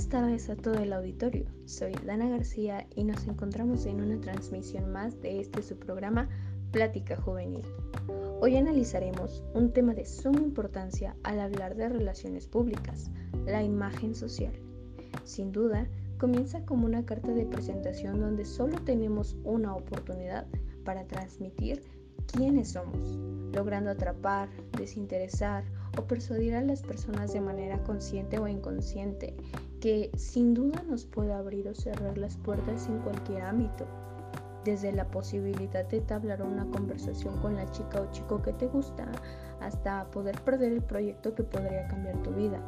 Buenas tardes a todo el auditorio. Soy Dana García y nos encontramos en una transmisión más de este su programa Plática Juvenil. Hoy analizaremos un tema de suma importancia al hablar de relaciones públicas, la imagen social. Sin duda, comienza como una carta de presentación donde solo tenemos una oportunidad para transmitir quiénes somos, logrando atrapar, desinteresar o persuadir a las personas de manera consciente o inconsciente, que sin duda nos puede abrir o cerrar las puertas en cualquier ámbito. Desde la posibilidad de entablar una conversación con la chica o chico que te gusta, hasta poder perder el proyecto que podría cambiar tu vida.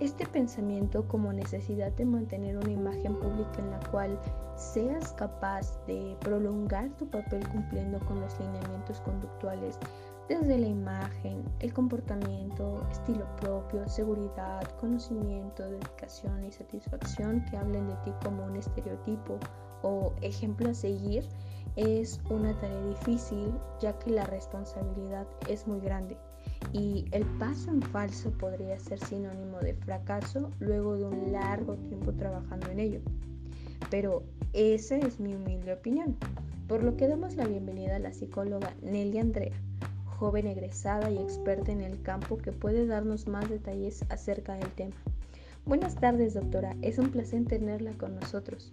Este pensamiento como necesidad de mantener una imagen pública en la cual seas capaz de prolongar tu papel cumpliendo con los lineamientos conductuales desde la imagen, el comportamiento, estilo propio, seguridad, conocimiento, dedicación y satisfacción que hablen de ti como un estereotipo o ejemplo a seguir es una tarea difícil ya que la responsabilidad es muy grande y el paso en falso podría ser sinónimo de fracaso luego de un largo tiempo trabajando en ello. Pero esa es mi humilde opinión, por lo que damos la bienvenida a la psicóloga Nelly Andrea joven egresada y experta en el campo que puede darnos más detalles acerca del tema. Buenas tardes, doctora. Es un placer tenerla con nosotros.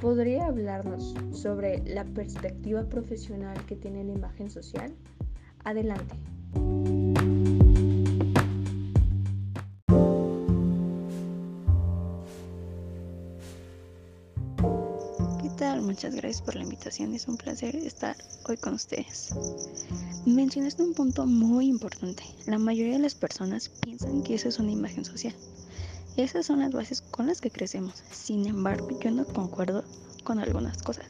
¿Podría hablarnos sobre la perspectiva profesional que tiene la imagen social? Adelante. Muchas gracias por la invitación. Es un placer estar hoy con ustedes. Mencionaste un punto muy importante. La mayoría de las personas piensan que eso es una imagen social. Esas son las bases con las que crecemos. Sin embargo, yo no concuerdo con algunas cosas,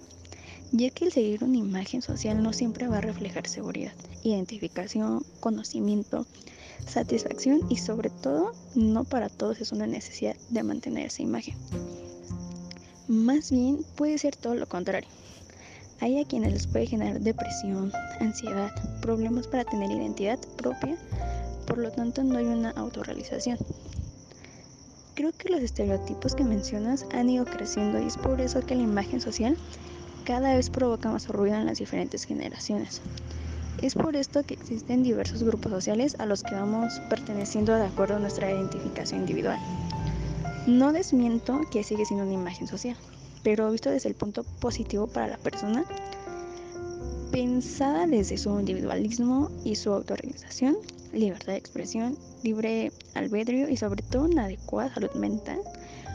ya que el seguir una imagen social no siempre va a reflejar seguridad, identificación, conocimiento, satisfacción y sobre todo no para todos es una necesidad de mantener esa imagen. Más bien puede ser todo lo contrario. Hay a quienes les puede generar depresión, ansiedad, problemas para tener identidad propia, por lo tanto no hay una autorrealización. Creo que los estereotipos que mencionas han ido creciendo y es por eso que la imagen social cada vez provoca más ruido en las diferentes generaciones. Es por esto que existen diversos grupos sociales a los que vamos perteneciendo de acuerdo a nuestra identificación individual. No desmiento que sigue siendo una imagen social, pero visto desde el punto positivo para la persona, pensada desde su individualismo y su autorrealización, libertad de expresión, libre albedrío y sobre todo una adecuada salud mental,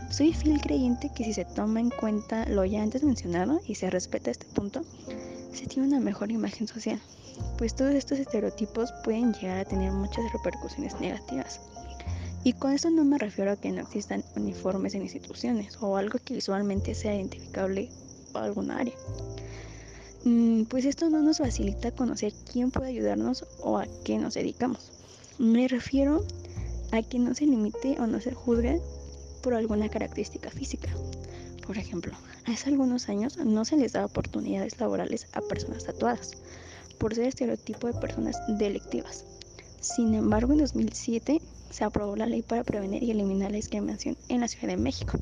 soy fiel creyente que si se toma en cuenta lo ya antes mencionado y se respeta este punto, se tiene una mejor imagen social, pues todos estos estereotipos pueden llegar a tener muchas repercusiones negativas. Y con eso no me refiero a que no existan uniformes en instituciones o algo que visualmente sea identificable por alguna área. Mm, pues esto no nos facilita conocer quién puede ayudarnos o a qué nos dedicamos. Me refiero a que no se limite o no se juzgue por alguna característica física. Por ejemplo, hace algunos años no se les daba oportunidades laborales a personas tatuadas por ser estereotipo de personas delictivas. Sin embargo, en 2007 se aprobó la ley para prevenir y eliminar la discriminación en la Ciudad de México.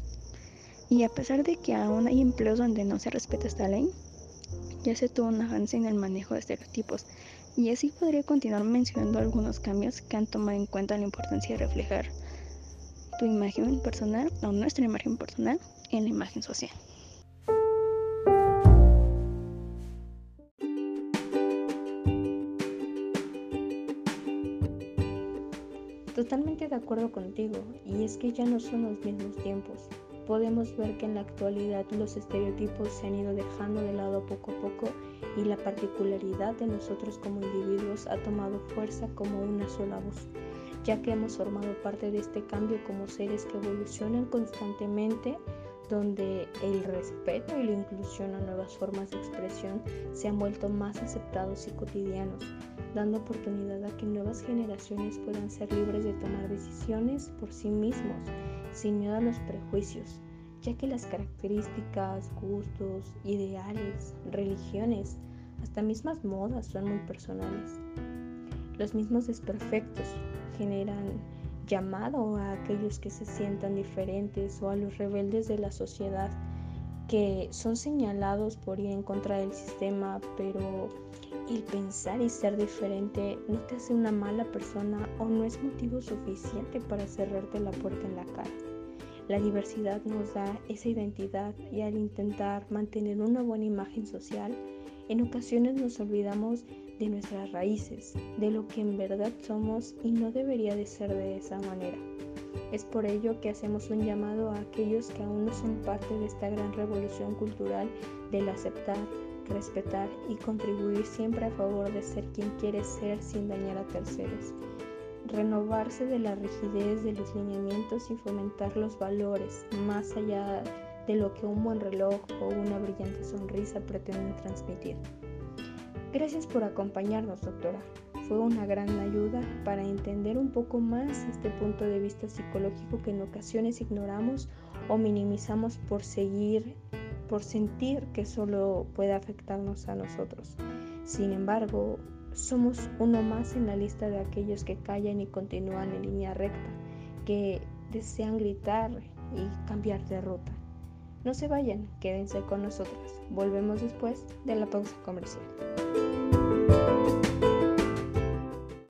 Y a pesar de que aún hay empleos donde no se respeta esta ley, ya se tuvo un avance en el manejo de estereotipos. Y así podría continuar mencionando algunos cambios que han tomado en cuenta la importancia de reflejar tu imagen personal o nuestra imagen personal en la imagen social. Totalmente de acuerdo contigo, y es que ya no son los mismos tiempos. Podemos ver que en la actualidad los estereotipos se han ido dejando de lado poco a poco y la particularidad de nosotros como individuos ha tomado fuerza como una sola voz, ya que hemos formado parte de este cambio como seres que evolucionan constantemente donde el respeto y la inclusión a nuevas formas de expresión se han vuelto más aceptados y cotidianos, dando oportunidad a que nuevas generaciones puedan ser libres de tomar decisiones por sí mismos, sin miedo a los prejuicios, ya que las características, gustos, ideales, religiones, hasta mismas modas son muy personales. Los mismos desperfectos generan llamado a aquellos que se sientan diferentes o a los rebeldes de la sociedad que son señalados por ir en contra del sistema, pero el pensar y ser diferente no te hace una mala persona o no es motivo suficiente para cerrarte la puerta en la cara. La diversidad nos da esa identidad y al intentar mantener una buena imagen social, en ocasiones nos olvidamos nuestras raíces, de lo que en verdad somos y no debería de ser de esa manera. Es por ello que hacemos un llamado a aquellos que aún no son parte de esta gran revolución cultural del aceptar, respetar y contribuir siempre a favor de ser quien quiere ser sin dañar a terceros. Renovarse de la rigidez de los lineamientos y fomentar los valores más allá de lo que un buen reloj o una brillante sonrisa pretenden transmitir. Gracias por acompañarnos, doctora. Fue una gran ayuda para entender un poco más este punto de vista psicológico que en ocasiones ignoramos o minimizamos por seguir, por sentir que solo puede afectarnos a nosotros. Sin embargo, somos uno más en la lista de aquellos que callan y continúan en línea recta, que desean gritar y cambiar de ruta. No se vayan, quédense con nosotros. Volvemos después de la pausa comercial.